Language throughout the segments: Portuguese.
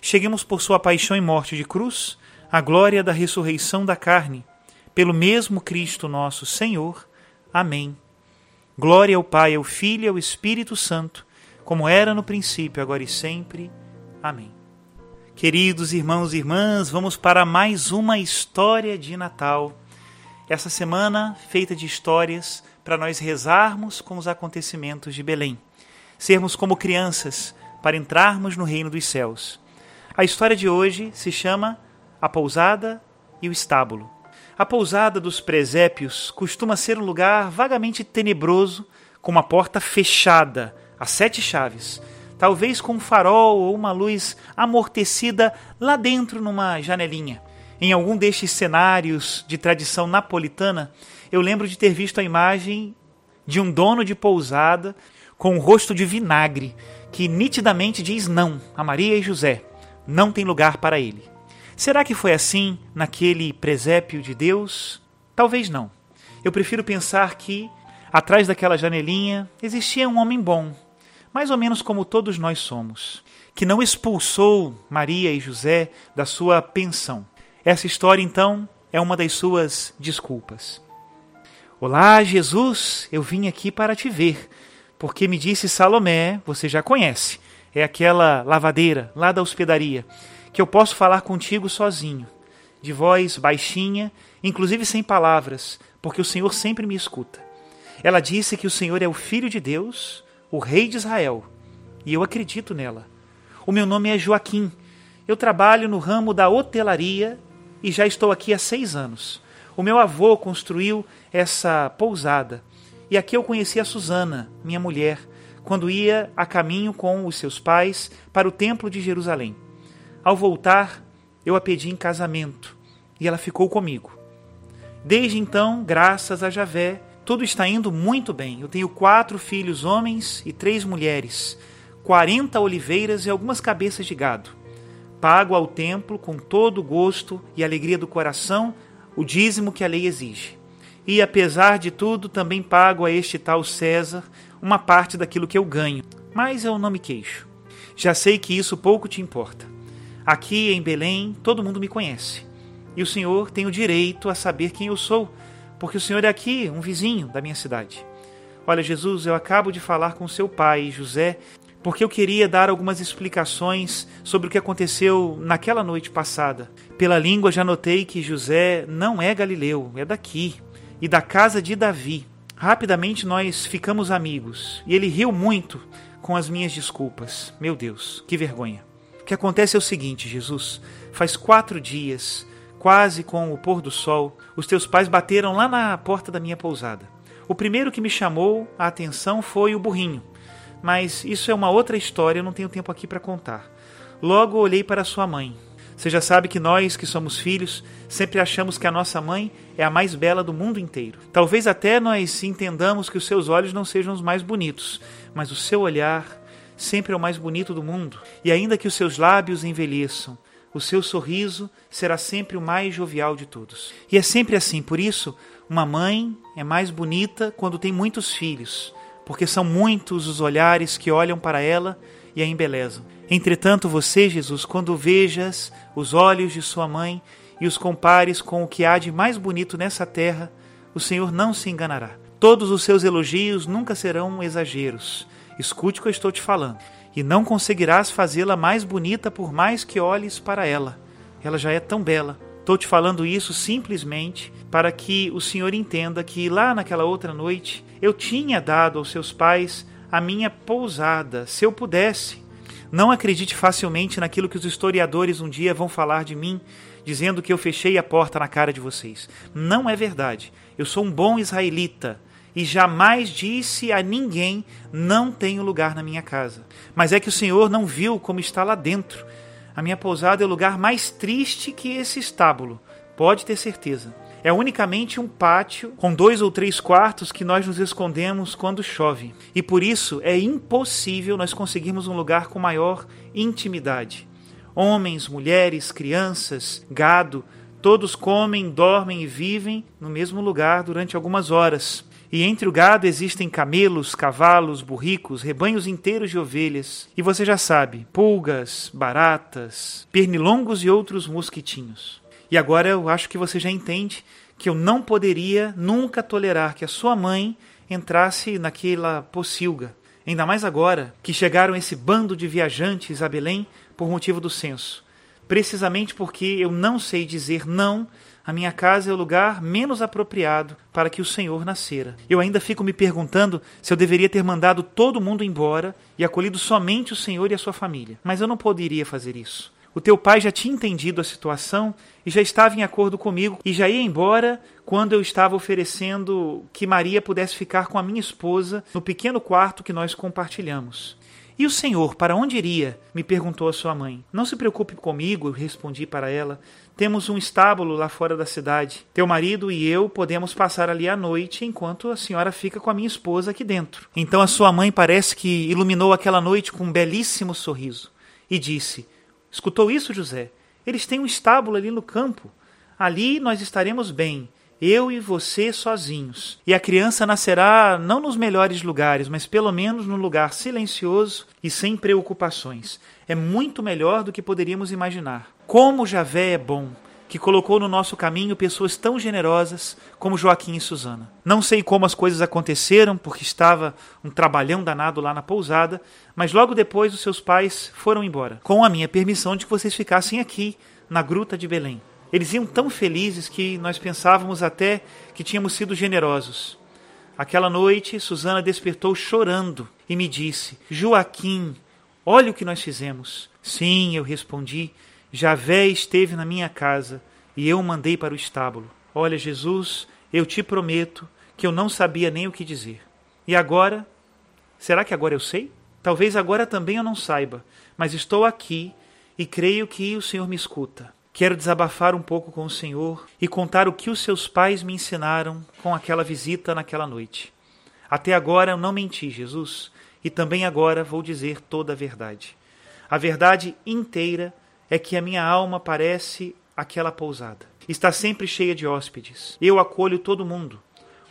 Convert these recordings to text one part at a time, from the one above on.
cheguemos por sua paixão e morte de cruz à glória da ressurreição da carne, pelo mesmo Cristo nosso Senhor. Amém. Glória ao Pai, ao Filho e ao Espírito Santo, como era no princípio, agora e sempre. Amém. Queridos irmãos e irmãs, vamos para mais uma história de Natal. Essa semana feita de histórias para nós rezarmos com os acontecimentos de Belém, sermos como crianças para entrarmos no reino dos céus. A história de hoje se chama A Pousada e o Estábulo. A pousada dos presépios costuma ser um lugar vagamente tenebroso, com uma porta fechada a sete chaves, talvez com um farol ou uma luz amortecida lá dentro numa janelinha. Em algum destes cenários de tradição napolitana, eu lembro de ter visto a imagem de um dono de pousada com um rosto de vinagre, que nitidamente diz não a Maria e José não tem lugar para ele. Será que foi assim naquele presépio de Deus? Talvez não. Eu prefiro pensar que, atrás daquela janelinha, existia um homem bom, mais ou menos como todos nós somos, que não expulsou Maria e José da sua pensão. Essa história, então, é uma das suas desculpas. Olá, Jesus, eu vim aqui para te ver, porque me disse Salomé, você já conhece, é aquela lavadeira lá da hospedaria, que eu posso falar contigo sozinho, de voz baixinha, inclusive sem palavras, porque o Senhor sempre me escuta. Ela disse que o Senhor é o Filho de Deus, o Rei de Israel, e eu acredito nela. O meu nome é Joaquim. Eu trabalho no ramo da hotelaria e já estou aqui há seis anos. O meu avô construiu essa pousada e aqui eu conheci a Susana, minha mulher, quando ia a caminho com os seus pais para o Templo de Jerusalém. Ao voltar, eu a pedi em casamento e ela ficou comigo. Desde então, graças a Javé, tudo está indo muito bem. Eu tenho quatro filhos homens e três mulheres, quarenta oliveiras e algumas cabeças de gado. Pago ao templo com todo o gosto e alegria do coração o dízimo que a lei exige. E, apesar de tudo, também pago a este tal César uma parte daquilo que eu ganho, mas eu não me queixo. Já sei que isso pouco te importa. Aqui em Belém, todo mundo me conhece. E o Senhor tem o direito a saber quem eu sou, porque o Senhor é aqui, um vizinho da minha cidade. Olha, Jesus, eu acabo de falar com seu pai, José, porque eu queria dar algumas explicações sobre o que aconteceu naquela noite passada. Pela língua já notei que José não é galileu, é daqui, e da casa de Davi. Rapidamente nós ficamos amigos e ele riu muito com as minhas desculpas. Meu Deus, que vergonha. O que acontece é o seguinte, Jesus: faz quatro dias, quase com o pôr do sol, os teus pais bateram lá na porta da minha pousada. O primeiro que me chamou a atenção foi o burrinho, mas isso é uma outra história, eu não tenho tempo aqui para contar. Logo olhei para sua mãe, você já sabe que nós, que somos filhos, sempre achamos que a nossa mãe é a mais bela do mundo inteiro. Talvez até nós entendamos que os seus olhos não sejam os mais bonitos, mas o seu olhar sempre é o mais bonito do mundo. E ainda que os seus lábios envelheçam, o seu sorriso será sempre o mais jovial de todos. E é sempre assim, por isso, uma mãe é mais bonita quando tem muitos filhos, porque são muitos os olhares que olham para ela e a embelezam. Entretanto, você, Jesus, quando vejas os olhos de sua mãe e os compares com o que há de mais bonito nessa terra, o Senhor não se enganará. Todos os seus elogios nunca serão exageros. Escute o que eu estou te falando. E não conseguirás fazê-la mais bonita por mais que olhes para ela. Ela já é tão bela. Estou te falando isso simplesmente para que o Senhor entenda que lá naquela outra noite eu tinha dado aos seus pais a minha pousada, se eu pudesse. Não acredite facilmente naquilo que os historiadores um dia vão falar de mim, dizendo que eu fechei a porta na cara de vocês. Não é verdade. Eu sou um bom israelita e jamais disse a ninguém: não tenho lugar na minha casa. Mas é que o Senhor não viu como está lá dentro. A minha pousada é o lugar mais triste que esse estábulo, pode ter certeza. É unicamente um pátio com dois ou três quartos que nós nos escondemos quando chove. E por isso é impossível nós conseguirmos um lugar com maior intimidade. Homens, mulheres, crianças, gado, todos comem, dormem e vivem no mesmo lugar durante algumas horas. E entre o gado existem camelos, cavalos, burricos, rebanhos inteiros de ovelhas. E você já sabe: pulgas, baratas, pernilongos e outros mosquitinhos. E agora eu acho que você já entende que eu não poderia nunca tolerar que a sua mãe entrasse naquela pocilga. Ainda mais agora que chegaram esse bando de viajantes a Belém por motivo do censo. Precisamente porque eu não sei dizer não a minha casa é o lugar menos apropriado para que o Senhor nascera. Eu ainda fico me perguntando se eu deveria ter mandado todo mundo embora e acolhido somente o Senhor e a sua família. Mas eu não poderia fazer isso. O teu pai já tinha entendido a situação e já estava em acordo comigo e já ia embora quando eu estava oferecendo que Maria pudesse ficar com a minha esposa no pequeno quarto que nós compartilhamos. E o senhor, para onde iria? me perguntou a sua mãe. Não se preocupe comigo, eu respondi para ela. Temos um estábulo lá fora da cidade. Teu marido e eu podemos passar ali à noite enquanto a senhora fica com a minha esposa aqui dentro. Então a sua mãe parece que iluminou aquela noite com um belíssimo sorriso e disse: Escutou isso, José? Eles têm um estábulo ali no campo. Ali nós estaremos bem eu e você sozinhos. E a criança nascerá não nos melhores lugares, mas pelo menos num lugar silencioso e sem preocupações. É muito melhor do que poderíamos imaginar. Como Javé é bom! Que colocou no nosso caminho pessoas tão generosas como Joaquim e Susana. Não sei como as coisas aconteceram, porque estava um trabalhão danado lá na pousada, mas logo depois os seus pais foram embora, com a minha permissão de que vocês ficassem aqui, na gruta de Belém. Eles iam tão felizes que nós pensávamos até que tínhamos sido generosos. Aquela noite, Susana despertou chorando e me disse: Joaquim, olha o que nós fizemos. Sim, eu respondi. Javé esteve na minha casa e eu o mandei para o estábulo. Olha, Jesus, eu te prometo que eu não sabia nem o que dizer. E agora? Será que agora eu sei? Talvez agora também eu não saiba, mas estou aqui e creio que o Senhor me escuta. Quero desabafar um pouco com o Senhor e contar o que os seus pais me ensinaram com aquela visita naquela noite. Até agora eu não menti, Jesus, e também agora vou dizer toda a verdade. A verdade inteira é que a minha alma parece aquela pousada. Está sempre cheia de hóspedes. Eu acolho todo mundo: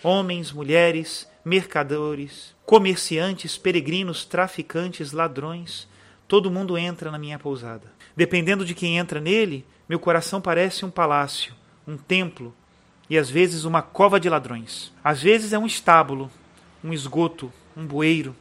homens, mulheres, mercadores, comerciantes, peregrinos, traficantes, ladrões. Todo mundo entra na minha pousada. Dependendo de quem entra nele, meu coração parece um palácio, um templo e às vezes uma cova de ladrões. Às vezes é um estábulo, um esgoto, um bueiro,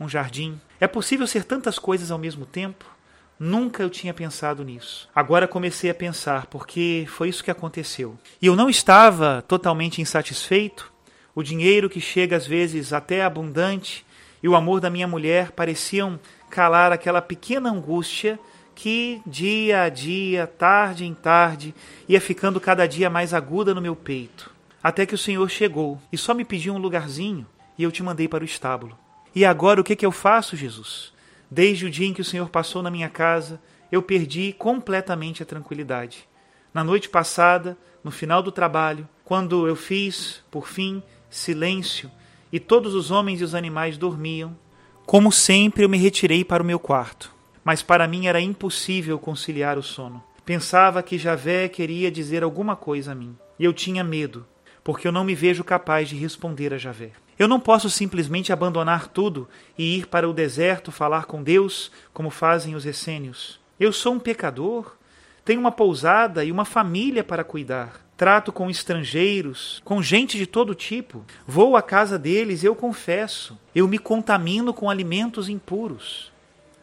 um jardim. É possível ser tantas coisas ao mesmo tempo? Nunca eu tinha pensado nisso. Agora comecei a pensar, porque foi isso que aconteceu. E eu não estava totalmente insatisfeito. O dinheiro que chega às vezes até abundante e o amor da minha mulher pareciam calar aquela pequena angústia que dia a dia, tarde em tarde, ia ficando cada dia mais aguda no meu peito. Até que o Senhor chegou e só me pediu um lugarzinho e eu te mandei para o estábulo. E agora o que, que eu faço, Jesus? Desde o dia em que o Senhor passou na minha casa, eu perdi completamente a tranquilidade. Na noite passada, no final do trabalho, quando eu fiz, por fim, silêncio e todos os homens e os animais dormiam, como sempre eu me retirei para o meu quarto mas para mim era impossível conciliar o sono. Pensava que Javé queria dizer alguma coisa a mim. E eu tinha medo, porque eu não me vejo capaz de responder a Javé. Eu não posso simplesmente abandonar tudo e ir para o deserto falar com Deus, como fazem os essênios. Eu sou um pecador, tenho uma pousada e uma família para cuidar. Trato com estrangeiros, com gente de todo tipo. Vou à casa deles, eu confesso. Eu me contamino com alimentos impuros.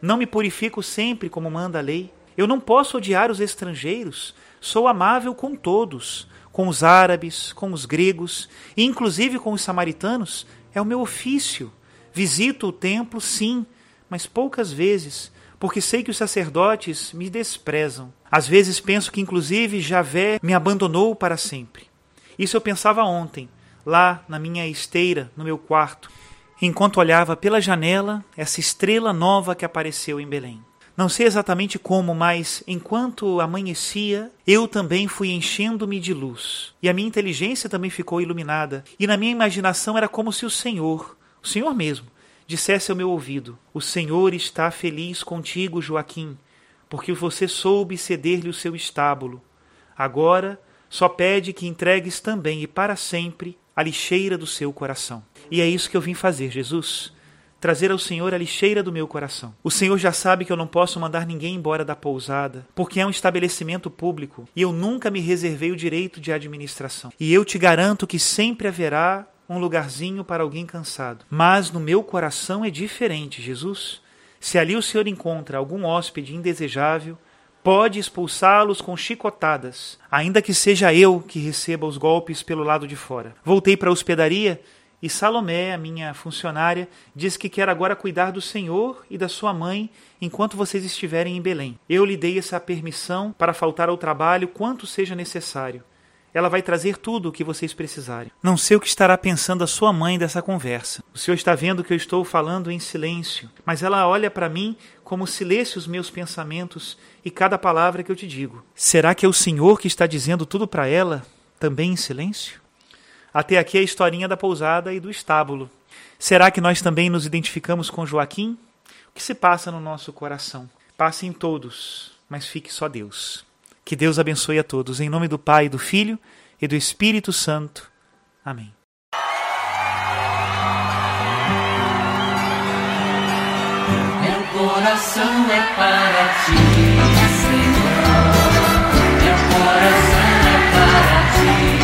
Não me purifico sempre como manda a lei. Eu não posso odiar os estrangeiros. Sou amável com todos, com os árabes, com os gregos e inclusive com os samaritanos. É o meu ofício. Visito o templo, sim, mas poucas vezes, porque sei que os sacerdotes me desprezam. Às vezes penso que, inclusive, Javé me abandonou para sempre. Isso eu pensava ontem, lá na minha esteira, no meu quarto, enquanto olhava pela janela essa estrela nova que apareceu em Belém. Não sei exatamente como, mas enquanto amanhecia, eu também fui enchendo-me de luz. E a minha inteligência também ficou iluminada. E na minha imaginação era como se o Senhor, o Senhor mesmo, dissesse ao meu ouvido: O Senhor está feliz contigo, Joaquim, porque você soube ceder-lhe o seu estábulo. Agora só pede que entregues também e para sempre a lixeira do seu coração. E é isso que eu vim fazer, Jesus trazer ao Senhor a lixeira do meu coração. O Senhor já sabe que eu não posso mandar ninguém embora da pousada, porque é um estabelecimento público e eu nunca me reservei o direito de administração. E eu te garanto que sempre haverá um lugarzinho para alguém cansado. Mas no meu coração é diferente, Jesus. Se ali o Senhor encontra algum hóspede indesejável, pode expulsá-los com chicotadas, ainda que seja eu que receba os golpes pelo lado de fora. Voltei para a hospedaria e Salomé, a minha funcionária, diz que quer agora cuidar do Senhor e da sua mãe enquanto vocês estiverem em Belém. Eu lhe dei essa permissão para faltar ao trabalho quanto seja necessário. Ela vai trazer tudo o que vocês precisarem. Não sei o que estará pensando a sua mãe dessa conversa. O senhor está vendo que eu estou falando em silêncio, mas ela olha para mim como se lesse os meus pensamentos e cada palavra que eu te digo. Será que é o senhor que está dizendo tudo para ela, também em silêncio? Até aqui a historinha da pousada e do estábulo. Será que nós também nos identificamos com Joaquim? O que se passa no nosso coração? Passe em todos, mas fique só Deus. Que Deus abençoe a todos. Em nome do Pai, do Filho e do Espírito Santo. Amém. Meu coração é para ti, Senhor. Meu coração é para ti.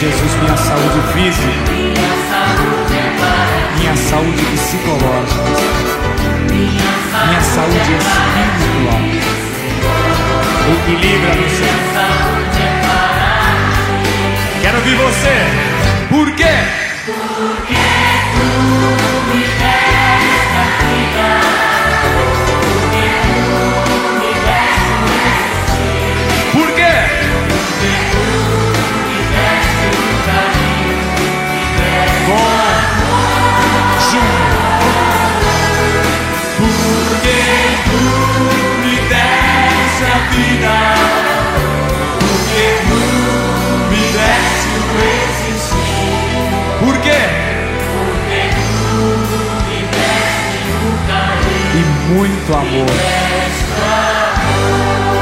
Jesus, minha saúde física. Minha saúde psicológica minha saúde espiritual. Equilibra-me, Senhor. Imenso amor.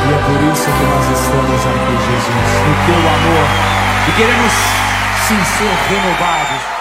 E é por isso que nós estamos aqui, Jesus, no teu amor. E queremos sim ser renovados